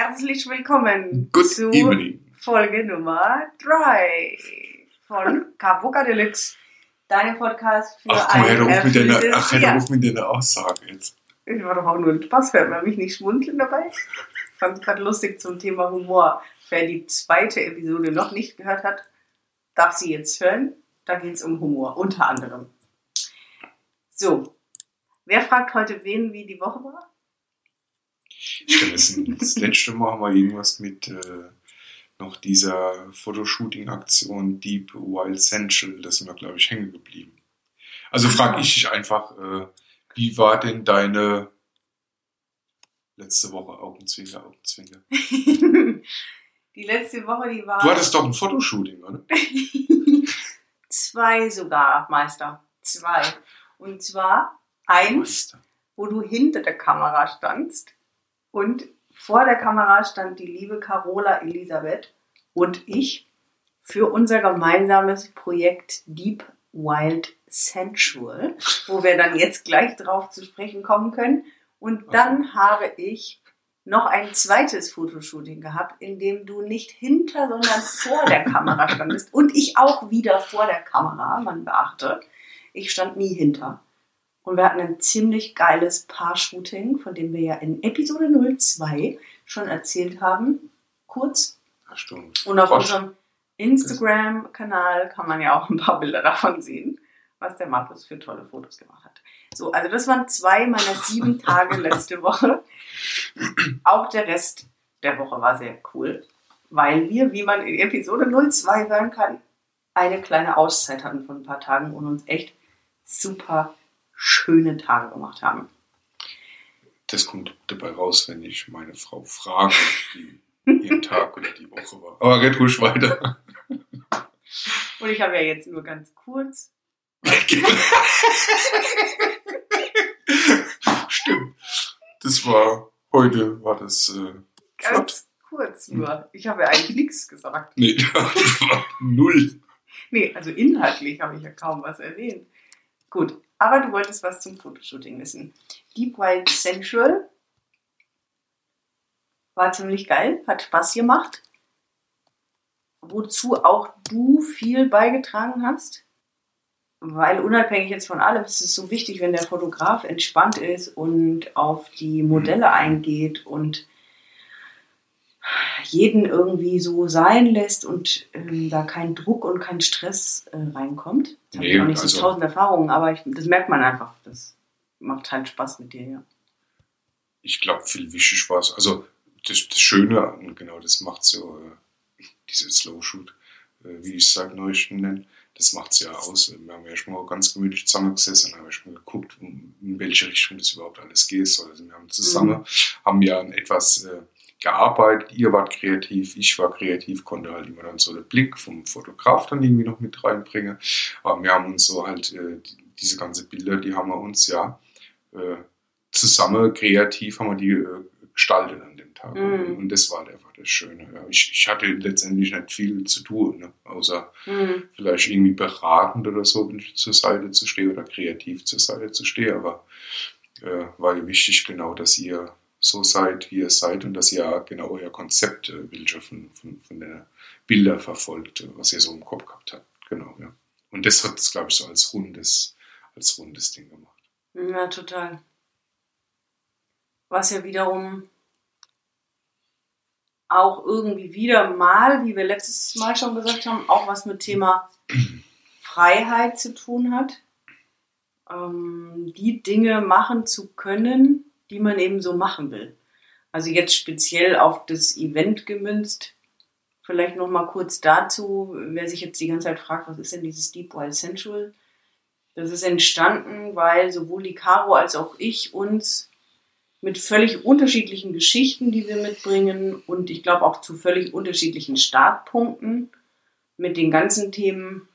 Herzlich willkommen Good zu evening. Folge Nummer 3 von Kabuka Deluxe, deinem Podcast für Ach, komm ein ruf mit deiner, ach, hör Jahr. auf mit deiner Aussage jetzt. Ich war doch auch nur ein Spaß, hört man mich nicht schmunzeln dabei? Ich fand es gerade lustig zum Thema Humor. Wer die zweite Episode noch nicht gehört hat, darf sie jetzt hören. Da geht es um Humor, unter anderem. So, wer fragt heute wen, wie die Woche war? Ich glaube, das, das letzte Mal haben wir irgendwas mit äh, noch dieser Fotoshooting-Aktion Deep Wild Central, da sind wir, glaube ich, hängen geblieben. Also frage ich dich einfach, äh, wie war denn deine letzte Woche Augenzwinker, Augenzwinker? die letzte Woche, die war. Du hattest doch ein Fotoshooting, oder? Zwei sogar, Meister. Zwei. Und zwar eins, Meister. wo du hinter der Kamera standst und vor der Kamera stand die liebe Carola Elisabeth und ich für unser gemeinsames Projekt Deep Wild Sensual, wo wir dann jetzt gleich drauf zu sprechen kommen können. Und dann habe ich noch ein zweites Fotoshooting gehabt, in dem du nicht hinter, sondern vor der Kamera standest. Und ich auch wieder vor der Kamera, man beachte. Ich stand nie hinter. Und wir hatten ein ziemlich geiles Paar-Shooting, von dem wir ja in Episode 02 schon erzählt haben. Kurz. Ja, stimmt. Und auf unserem Instagram-Kanal kann man ja auch ein paar Bilder davon sehen, was der Markus für tolle Fotos gemacht hat. So, also das waren zwei meiner sieben Tage letzte Woche. Auch der Rest der Woche war sehr cool, weil wir, wie man in Episode 02 hören kann, eine kleine Auszeit hatten von ein paar Tagen und uns echt super schöne Tage gemacht haben. Das kommt dabei raus, wenn ich meine Frau frage, wie ihr Tag oder die Woche war. Aber red ruhig weiter. Und ich habe ja jetzt nur ganz kurz Stimmt. Das war, heute war das, äh. Ganz kurz nur. Ich habe ja eigentlich nichts gesagt. Nee, das war null. Nee, also inhaltlich habe ich ja kaum was erwähnt. Gut, aber du wolltest was zum Fotoshooting wissen. Deep Wild Sensual war ziemlich geil, hat Spaß gemacht. Wozu auch du viel beigetragen hast. Weil unabhängig jetzt von allem ist es so wichtig, wenn der Fotograf entspannt ist und auf die Modelle eingeht und jeden irgendwie so sein lässt und ähm, da kein Druck und kein Stress äh, reinkommt. Da habe ich Nee, auch nicht so also- tausend Erfahrungen, aber ich, das merkt man einfach. Das macht halt Spaß mit dir, ja. Ich glaube, viel wichtig war es. Also, das, das Schöne, genau das macht so, äh, diese Slow-Shoot, äh, wie ich es seit neuestem nenne, das macht es ja aus. Wir haben ja schon mal ganz gemütlich zusammengesessen und haben ja schon mal geguckt, in welche Richtung das überhaupt alles geht. Also wir haben zusammen, haben ja an etwas äh, gearbeitet. Ihr wart kreativ, ich war kreativ, konnte halt immer dann so den Blick vom Fotograf dann irgendwie noch mit reinbringen. Aber wir haben uns so halt, äh, die, diese ganze Bilder, die haben wir uns ja äh, zusammen kreativ haben wir die äh, gestaltet an dem Tag. Mhm. Und das war halt einfach das Schöne. Ja. Ich, ich hatte letztendlich nicht viel zu tun, ne? außer Hm. vielleicht irgendwie beratend oder so, zur Seite zu stehe oder kreativ zur Seite zu stehe. Aber äh, war ja wichtig genau, dass ihr so seid, wie ihr seid und dass ihr genau euer Konzept, äh, welche von, von, von der Bilder verfolgt, was ihr so im Kopf gehabt habt. Genau, ja. Und das hat es, glaube ich, so als rundes, als rundes Ding gemacht. Ja, total. Was ja wiederum auch irgendwie wieder mal, wie wir letztes Mal schon gesagt haben, auch was mit Thema Freiheit zu tun hat. Ähm, die Dinge machen zu können, die man eben so machen will. Also jetzt speziell auf das Event gemünzt. Vielleicht noch mal kurz dazu, wer sich jetzt die ganze Zeit fragt, was ist denn dieses Deep Wild Sensual? Das ist entstanden, weil sowohl die Caro als auch ich uns mit völlig unterschiedlichen Geschichten, die wir mitbringen und ich glaube auch zu völlig unterschiedlichen Startpunkten mit den ganzen Themen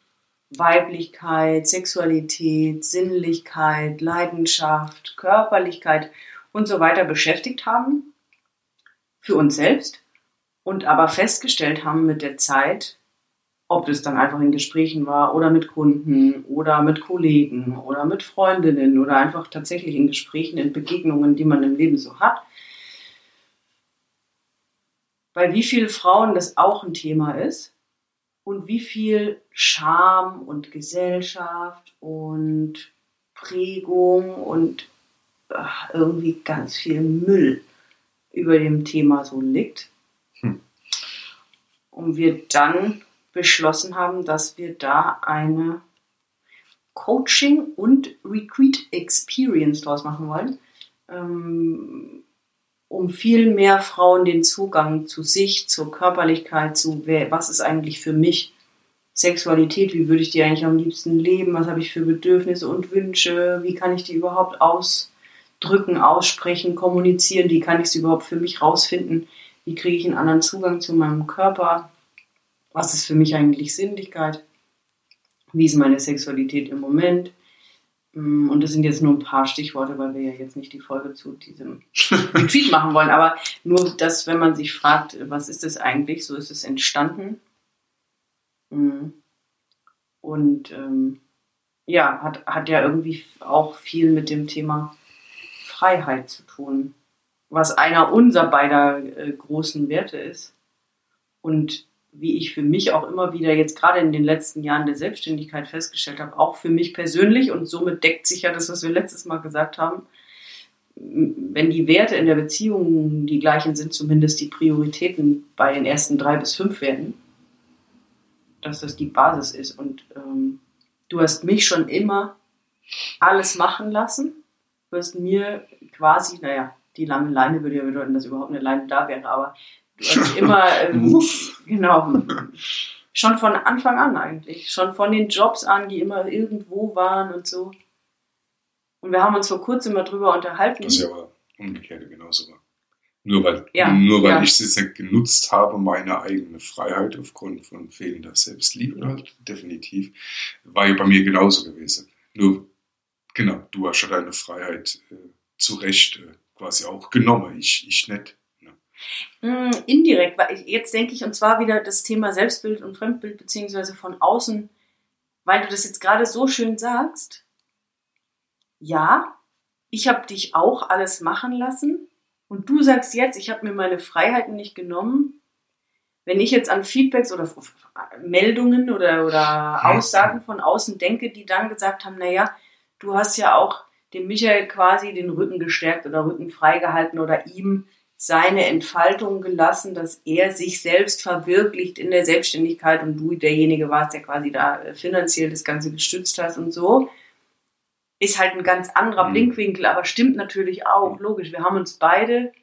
Weiblichkeit, Sexualität, Sinnlichkeit, Leidenschaft, Körperlichkeit und so weiter beschäftigt haben. Für uns selbst. Und aber festgestellt haben mit der Zeit, ob das dann einfach in Gesprächen war oder mit Kunden oder mit Kollegen oder mit Freundinnen oder einfach tatsächlich in Gesprächen, in Begegnungen, die man im Leben so hat, bei wie vielen Frauen das auch ein Thema ist und wie viel Scham und Gesellschaft und Prägung und ach, irgendwie ganz viel Müll über dem Thema so liegt. Hm. Und wir dann beschlossen haben, dass wir da eine Coaching und Retreat Experience draus machen wollen, ähm, um viel mehr Frauen den Zugang zu sich, zur Körperlichkeit, zu wer, was ist eigentlich für mich Sexualität, wie würde ich die eigentlich am liebsten leben, was habe ich für Bedürfnisse und Wünsche, wie kann ich die überhaupt ausdrücken, aussprechen, kommunizieren, wie kann ich sie überhaupt für mich rausfinden, wie kriege ich einen anderen Zugang zu meinem Körper, was ist für mich eigentlich Sinnlichkeit, wie ist meine Sexualität im Moment. Mm, und das sind jetzt nur ein paar Stichworte, weil wir ja jetzt nicht die Folge zu diesem Retreat machen wollen. Aber nur, dass, wenn man sich fragt, was ist das eigentlich, so ist es entstanden. Mm. Und ähm, ja, hat, hat ja irgendwie auch viel mit dem Thema Freiheit zu tun, was einer unserer beider äh, großen Werte ist. Und wie ich für mich auch immer wieder jetzt gerade in den letzten Jahren der Selbstständigkeit festgestellt habe, auch für mich persönlich und somit deckt sich ja das, was wir letztes Mal gesagt haben, wenn die Werte in der Beziehung die gleichen sind, zumindest die Prioritäten bei den ersten drei bis fünf Werten, dass das die Basis ist. Und ähm, du hast mich schon immer alles machen lassen. Du hast mir quasi, naja, die lange Leine würde ja bedeuten, dass überhaupt eine Leine da wäre, aber du hast immer, ähm, genau, schon von Anfang an eigentlich, schon von den Jobs an, die immer irgendwo waren und so. Und wir haben uns vor kurzem mal drüber unterhalten. Das ist ja aber umgekehrt genauso war. Nur weil, Ja, nur weil ja. ich es nicht genutzt habe, meine eigene Freiheit aufgrund von fehlender Selbstliebe, definitiv, war ja bei mir genauso gewesen. Nur, genau, du hast ja deine Freiheit äh, zu Recht äh, quasi auch genommen, ich, ich nicht. Ne? Mm, Indirekt, weil ich, jetzt denke ich, und zwar wieder das Thema Selbstbild und Fremdbild, beziehungsweise von außen, weil du das jetzt gerade so schön sagst. Ja, ich habe dich auch alles machen lassen und du sagst jetzt, ich habe mir meine Freiheiten nicht genommen. Wenn ich jetzt an Feedbacks oder Meldungen oder, oder Aussagen von außen denke, die dann gesagt haben, naja, du hast ja auch dem Michael quasi den Rücken gestärkt oder Rücken freigehalten oder ihm seine Entfaltung gelassen, dass er sich selbst verwirklicht in der Selbstständigkeit und du derjenige warst, der quasi da äh, finanziell das Ganze gestützt hast und so. Ist halt ein ganz anderer Mhm. Blickwinkel, aber stimmt natürlich auch, logisch. Wir haben uns beide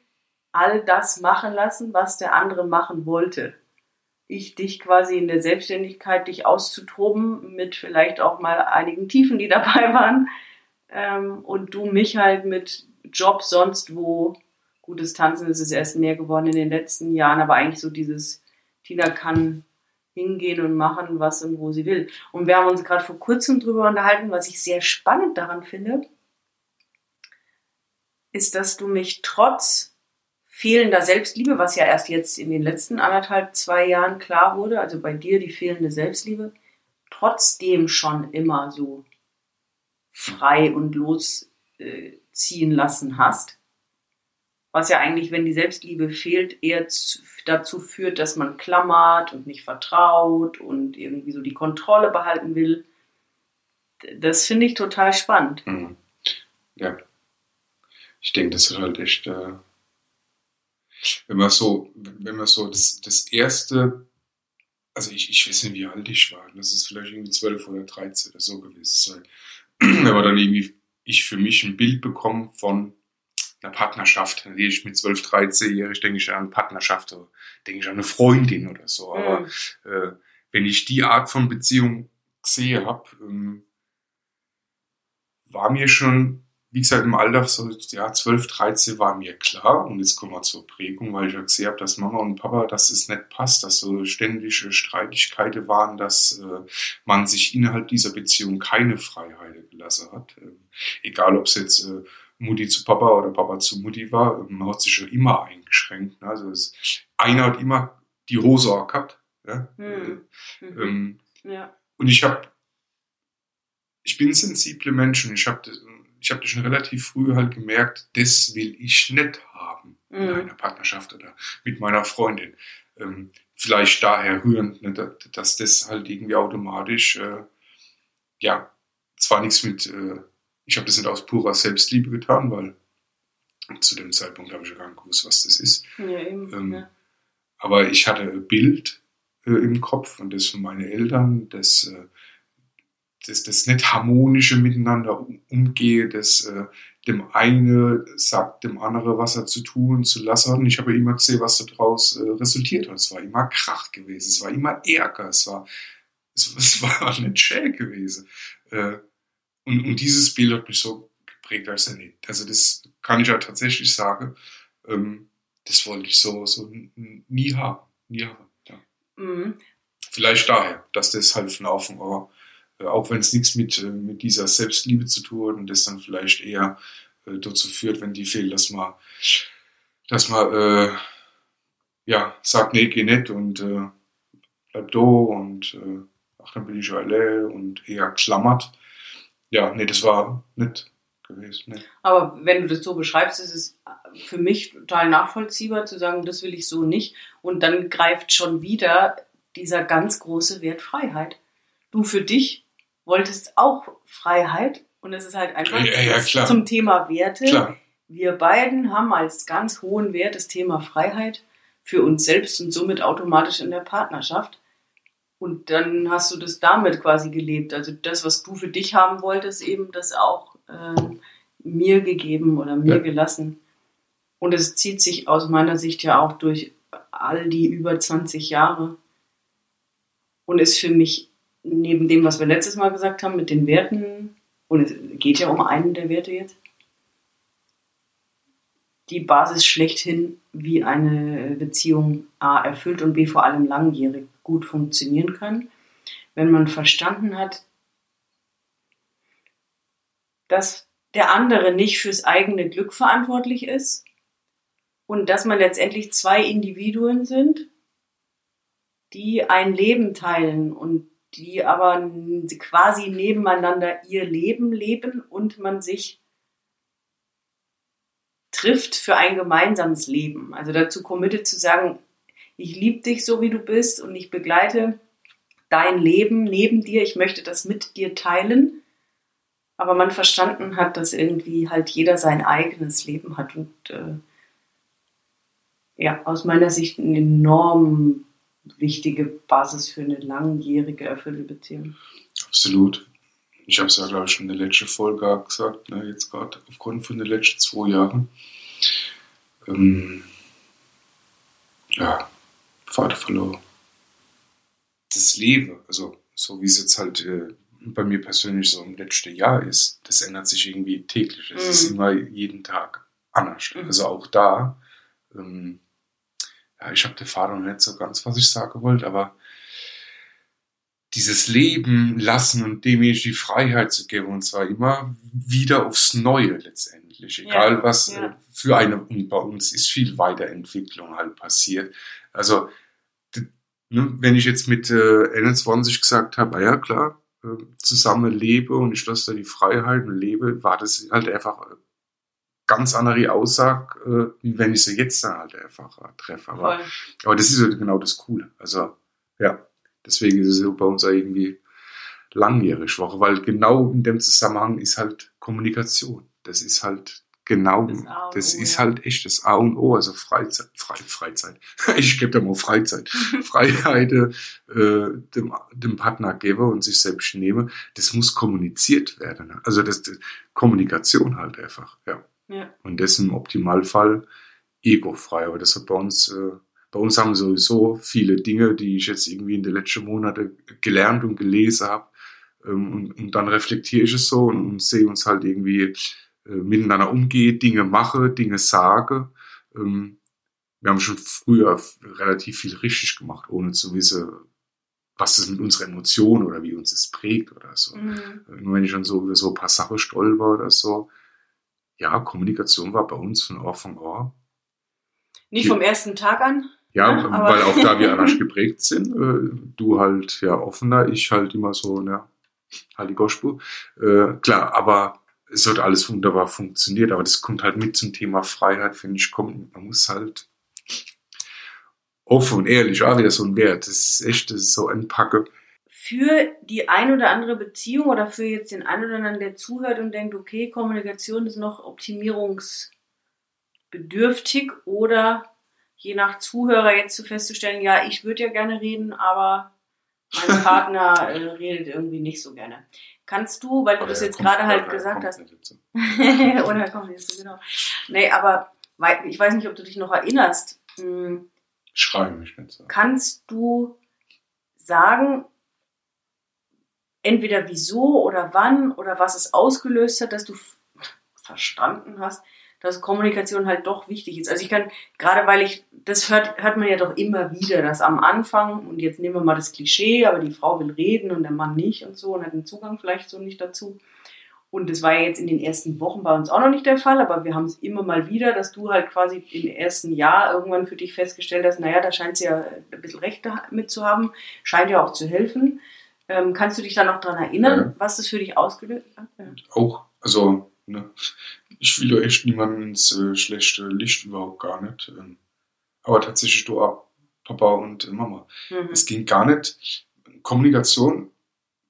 all das machen lassen, was der andere machen wollte. Ich dich quasi in der Selbstständigkeit, dich auszutoben, mit vielleicht auch mal einigen Tiefen, die dabei waren. Ähm, und du mich halt mit Job sonst wo. Gutes Tanzen ist es erst mehr geworden in den letzten Jahren, aber eigentlich so dieses, Tina kann hingehen und machen, was und wo sie will. Und wir haben uns gerade vor kurzem drüber unterhalten, was ich sehr spannend daran finde, ist, dass du mich trotz fehlender Selbstliebe, was ja erst jetzt in den letzten anderthalb, zwei Jahren klar wurde, also bei dir die fehlende Selbstliebe, trotzdem schon immer so frei und losziehen lassen hast. Was ja eigentlich, wenn die Selbstliebe fehlt, eher zu, dazu führt, dass man klammert und nicht vertraut und irgendwie so die Kontrolle behalten will. Das finde ich total spannend. Mhm. Ja. Ich denke, das ist halt echt, äh, wenn man so, wenn man so das, das erste, also ich, ich weiß nicht, wie alt ich war, das ist vielleicht irgendwie 12 oder 13 oder so gewesen sein. wenn man dann irgendwie, ich für mich ein Bild bekomme von einer Partnerschaft, dann gehe ich mit 12, 13-jährig, denke ich an Partnerschaft, oder denke ich an eine Freundin oder so, aber Mhm. äh, wenn ich die Art von Beziehung gesehen habe, ähm, war mir schon, wie gesagt, im Alter so ja, 12, 13 war mir klar und jetzt kommen wir zur Prägung, weil ich ja gesehen habe, dass Mama und Papa, dass es nicht passt, dass so ständige Streitigkeiten waren, dass äh, man sich innerhalb dieser Beziehung keine Freiheit gelassen hat. Ähm, egal, ob es jetzt äh, Mutti zu Papa oder Papa zu Mutti war, man hat sich ja immer eingeschränkt. Ne? Also es, einer hat immer die Hose auch gehabt. Ja? Hm. Mhm. Ähm, ja. und ich habe, ich bin ein sensibler Mensch und ich habe ich hab das schon relativ früh halt gemerkt, das will ich nicht haben. in einer Partnerschaft oder mit meiner Freundin. Ähm, vielleicht daher rührend, ne, dass das halt irgendwie automatisch, äh, ja, zwar nichts mit, äh, ich habe das nicht aus purer Selbstliebe getan, weil zu dem Zeitpunkt habe ich ja gar nicht gewusst, was das ist. Ja, eben, Ähm, ja. Aber ich hatte ein Bild äh, im Kopf und das von meinen Eltern, das, äh, das, das nicht harmonische Miteinander um, umgehe, das äh, dem eine sagt dem andere, was er zu tun zu lassen hat. Und ich habe immer gesehen, was daraus äh, resultiert hat. Es war immer Krach gewesen, es war immer Ärger, es war, es, es war nicht schön gewesen. Äh, und, und dieses Bild hat mich so geprägt als er nicht. Also das kann ich ja tatsächlich sagen. Ähm, das wollte ich so, so nie haben. Nie haben. Ja. Mhm. Vielleicht daher, dass das halt von Anfang an, äh, auch wenn es nichts mit, äh, mit dieser Selbstliebe zu tun hat und das dann vielleicht eher äh, dazu führt, wenn die fehlt, dass man, dass man äh, ja, sagt, nee, geh nicht und äh, bleib da und äh, ach, dann bin ich alle und eher klammert. Ja, nee, das war nicht gewesen. Nee. Aber wenn du das so beschreibst, ist es für mich total nachvollziehbar zu sagen, das will ich so nicht. Und dann greift schon wieder dieser ganz große Wert Freiheit. Du für dich wolltest auch Freiheit und es ist halt einfach Ja, ja, zum Thema Werte. Klar, Wir beiden haben als ganz hohen Wert das Thema Freiheit für uns selbst und somit automatisch in der Partnerschaft. Und dann hast du das damit quasi gelebt. Also das, was du für dich haben wolltest, eben das auch ähm, mir gegeben oder mir Ja. gelassen. Und es zieht sich aus meiner Sicht ja auch durch all die über 20 Jahre und ist für mich neben dem, was wir letztes Mal gesagt haben mit den Werten, und es geht ja um einen der Werte jetzt, die Basis schlechthin, wie eine Beziehung A erfüllt und B vor allem langjährig gut funktionieren kann, wenn man verstanden hat, dass der andere nicht fürs eigene Glück verantwortlich ist und dass man letztendlich zwei Individuen sind, die ein Leben teilen und die aber quasi nebeneinander ihr Leben leben und man sich trifft für ein gemeinsames Leben. Also dazu committed zu sagen, ich liebe dich so wie du bist und ich begleite dein Leben neben dir, ich möchte das mit dir teilen, aber man verstanden hat, dass irgendwie halt jeder sein eigenes Leben hat und äh, ja, aus meiner Sicht eine enorm wichtige Basis für eine langjährige erfüllte Beziehung. absolut. Ich habe es ja, glaube ich, schon in der letzten Folge gesagt, ne, jetzt gerade aufgrund von den letzten zwei Jahren. Ähm, ja, Vater verloren. Das Leben, also so wie es jetzt halt äh, bei mir persönlich so im letzten Jahr ist, das ändert sich irgendwie täglich. Es Mhm. ist immer jeden Tag anders. Mhm. Also auch da, ähm, ja, ich habe den Vater noch nicht so ganz, was ich sagen wollte, aber dieses Leben lassen und demjenigen die Freiheit zu geben, und zwar immer wieder aufs Neue letztendlich. Egal Ja, was ja. äh, für eine, und bei uns ist viel Weiterentwicklung halt passiert. Also, ne, wenn ich jetzt mit äh, 21 gesagt habe, ah ja klar, äh, zusammen lebe und ich lasse da die Freiheit und lebe, war das halt einfach eine ganz andere Aussage, äh, wie wenn ich sie jetzt dann halt einfach äh, treffe. Aber Voll. aber das ist ja genau das Coole. Also, ja, deswegen ist es bei uns auch irgendwie langjährig Woche, weil genau in dem Zusammenhang ist halt Kommunikation. Das ist halt genau, Das A das ist ja. halt echt das A und O, also Freizeit, Frei, Freizeit. Ich gebe da mal Freizeit. Freiheit äh, dem, dem Partner gebe und sich selbst nehme, das muss kommuniziert werden. Also das, das Kommunikation halt einfach, ja. Ja. Und das im Optimalfall egofrei. Aber das hat bei uns, äh, bei uns haben sowieso viele Dinge, die ich jetzt irgendwie in den letzten Monaten gelernt und gelesen habe. Ähm, und, und dann reflektiere ich es so und, und sehe uns halt irgendwie äh, miteinander umgehen, Dinge mache, Dinge sage. Ähm, wir haben schon früher relativ viel richtig gemacht, ohne zu wissen, was das mit unserer Emotion oder wie uns das prägt oder so. Mhm. Immer wenn ich dann so über so ein paar Sachen stolper oder so, ja, Kommunikation war bei uns von Anfang an. Nicht vom ersten Tag an. Ja, aber- weil auch da wir anders geprägt sind. Äh, du halt ja offener, ich halt immer so, halt die. Äh, klar, aber es hat alles wunderbar funktioniert, aber das kommt halt mit zum Thema Freiheit, finde ich, kommt, man muss halt offen und ehrlich, auch wieder so ein Wert. Das ist echt, das ist so ein Packe. Für die ein oder andere Beziehung oder für jetzt den einen oder anderen, der zuhört und denkt, okay, Kommunikation ist noch optimierungsbedürftig oder je nach Zuhörer jetzt zu festzustellen, ja, ich würde ja gerne reden, aber mein Partner äh, redet irgendwie nicht so gerne. Kannst du, weil du das jetzt gerade halt gesagt hast. Oder kommt jetzt genau. Nee, aber ich weiß nicht, ob du dich noch erinnerst. Hm, Schreie mich nicht so. Kannst du sagen, entweder wieso oder wann oder was es ausgelöst hat, dass du verstanden hast, dass Kommunikation halt doch wichtig ist. Also ich kann, gerade weil ich, das hört, hört man ja doch immer wieder, dass am Anfang, und jetzt nehmen wir mal das Klischee, aber die Frau will reden und der Mann nicht und so und hat den Zugang vielleicht so nicht dazu. Und das war ja jetzt in den ersten Wochen bei uns auch noch nicht der Fall, aber wir haben es immer mal wieder, dass du halt quasi im ersten Jahr irgendwann für dich festgestellt hast, naja, da scheint sie ja ein bisschen Recht mit zu haben, scheint ja auch zu helfen. Ähm, kannst du dich da noch dran erinnern, ja. was das für dich ausgelöst hat? Ja. Auch, also Ne? Ich will ja echt niemanden ins äh, schlechte Licht überhaupt gar nicht. Ähm, aber tatsächlich du auch Papa und äh, Mama. Mhm. Es ging gar nicht. Kommunikation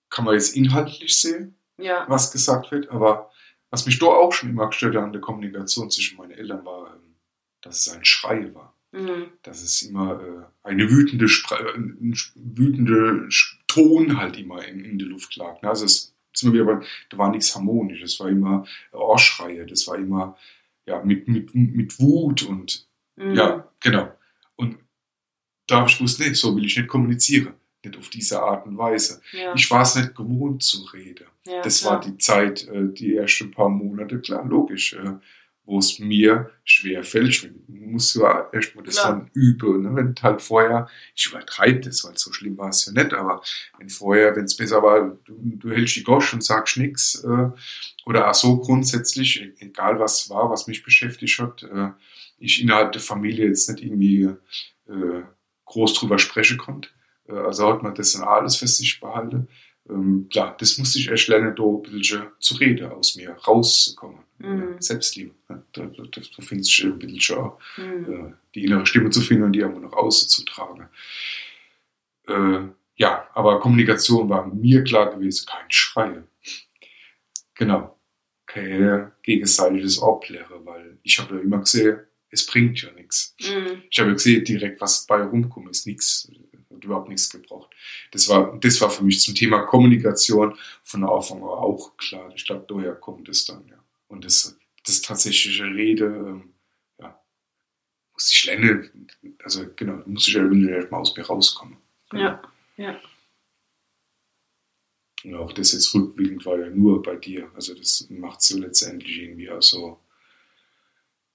kann man jetzt inhaltlich sehen, ja. was gesagt wird, aber was mich doch auch schon immer gestört hat an der Kommunikation zwischen meinen Eltern war, ähm, dass es ein Schrei war. Mhm. Dass es immer äh, eine wütende, Spre äh, wütende Ton halt immer in, in der Luft lag. Ne? Also es sind wir wieder da war nichts harmonisch, das war immer Ohrschreie, das war immer ja, mit, mit, mit Wut und mhm. ja, genau. Und da habe ich gewusst, nee, so will ich nicht kommunizieren. Nicht auf diese Art und Weise. Ja. Ich war es nicht gewohnt zu reden. Ja, das klar. war die Zeit, äh, die ersten paar Monate, klar, logisch. Wo es mir schwer fällt. Ich muss ja erstmal das Klar. dann üben. Ne? Wenn halt vorher, ich übertreibe das, weil so schlimm war es ja nicht, aber wenn vorher, wenn es besser war, du, du, hältst die Gosch und sagst nichts, äh, oder auch so grundsätzlich, e-, egal was war, was mich beschäftigt hat, äh, ich innerhalb der Familie jetzt nicht irgendwie äh, groß drüber sprechen konnte. Äh, also hat man das dann alles für sich behalten. Ähm, klar, das musste ich erst lernen, da ein bisschen zu reden, aus mir rauszukommen. Mhm. Selbstliebe. Ne? Da, da, da findest du ein bisschen mhm. äh, die innere Stimme zu finden und die einfach nach außen zu tragen. Äh, ja, aber Kommunikation war mir klar gewesen, kein Schreien. Genau. Kein gegenseitiges Abklären, weil ich habe ja immer gesehen, es bringt ja nichts. Mhm. Ich habe ja gesehen, direkt was bei rumkommt, ist nichts, hat überhaupt nichts gebraucht. Das war, das war für mich zum Thema Kommunikation von Anfang auch klar. Ich glaube, daher kommt es dann, ja. Und das, das tatsächliche Rede, ähm, ja, muss ich lernen, also genau, muss ich ja erstmal aus mir rauskommen. Genau. Ja, ja. Und auch das jetzt rückblickend war ja nur bei dir. Also das macht so letztendlich irgendwie auch so,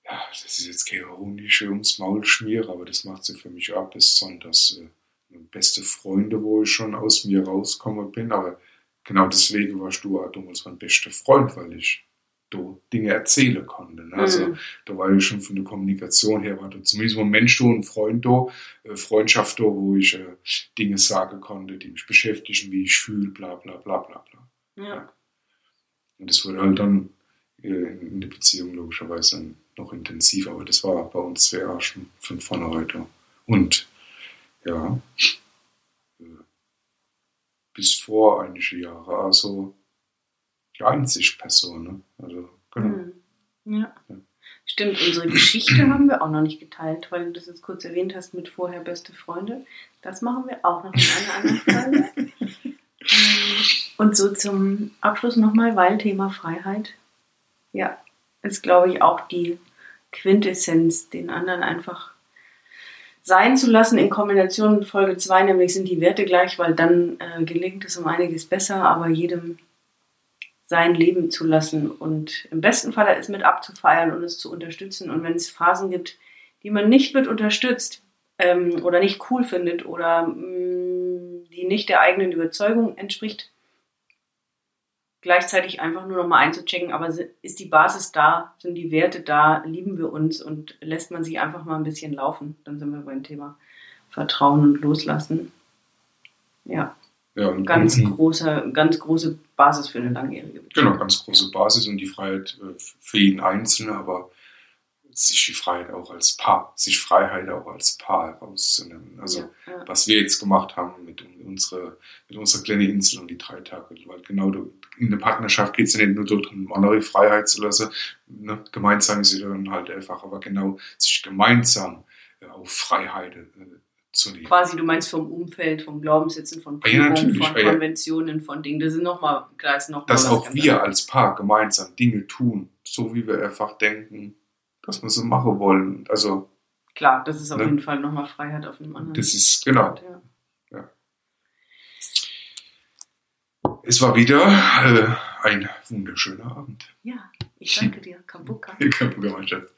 ja, das ist jetzt keine ironische ums Maul schmier, aber das macht sie für mich auch besonders. Äh, beste Freunde, wo ich schon aus mir rausgekommen bin, aber genau deswegen warst du auch damals mein bester Freund, weil ich du Dinge erzählen konnte. Ne? Also mhm. da war ich schon von der Kommunikation her, war da zumindest ein Mensch da, ein Freund da, äh, Freundschaft da, wo ich äh, Dinge sagen konnte, die mich beschäftigen, wie ich fühle, bla bla bla bla bla. Ja. Und das wurde halt dann äh, in der Beziehung logischerweise noch intensiver, aber das war bei uns zwei Jahre schon von vornherein da. Und ja, äh, bis vor einige Jahre, also die einzig Person. Ne? Also, genau. Mhm. Ja. ja. Stimmt, unsere Geschichte haben wir auch noch nicht geteilt, weil du das jetzt kurz erwähnt hast mit vorher beste Freunde. Das machen wir auch noch in einer anderen Folge. Und so zum Abschluss nochmal, weil Thema Freiheit, ja, ist glaube ich auch die Quintessenz, den anderen einfach sein zu lassen in Kombination mit Folge 2, nämlich sind die Werte gleich, weil dann äh, gelingt es um einiges besser, aber jedem sein Leben zu lassen und im besten Fall es mit abzufeiern und es zu unterstützen. Und wenn es Phasen gibt, die man nicht mit unterstützt ähm, oder nicht cool findet oder mh, mm, die nicht der eigenen Überzeugung entspricht, gleichzeitig einfach nur noch mal einzuchecken, aber ist die Basis da, sind die Werte da, lieben wir uns und lässt man sich einfach mal ein bisschen laufen, dann sind wir beim Thema Vertrauen und Loslassen. Ja. Ja, und ganz, und- großer, ganz große Basis für eine langjährige Beziehung. Genau, ganz große Basis und die Freiheit äh, für jeden Einzelnen, aber sich die Freiheit auch als Paar, sich Freiheit auch als Paar herauszunehmen. Also ja, ja. was wir jetzt gemacht haben mit unserer, mit unserer kleinen Insel und die drei Tage, weil genau in der Partnerschaft geht es ja nicht nur darum, andere Freiheit zu lassen, ne? gemeinsam ist sie dann halt einfach, aber genau sich gemeinsam äh, auf Freiheit äh, zu nehmen. Quasi, du meinst vom Umfeld, vom Glaubenssätzen, von Ah, ja, von Ah. Konventionen, von Dingen. Das sind nochmal, klar, ist noch dass auch wir als Paar gemeinsam Dinge tun, so wie wir einfach denken, dass wir sie machen wollen. Also Klar, das ist auf Ne? jeden Fall nochmal Freiheit auf einem anderen. das ist genau. Ja. Es war wieder äh, ein wunderschöner Abend. ja, ich danke dir, Kambuka. Mein Schatz.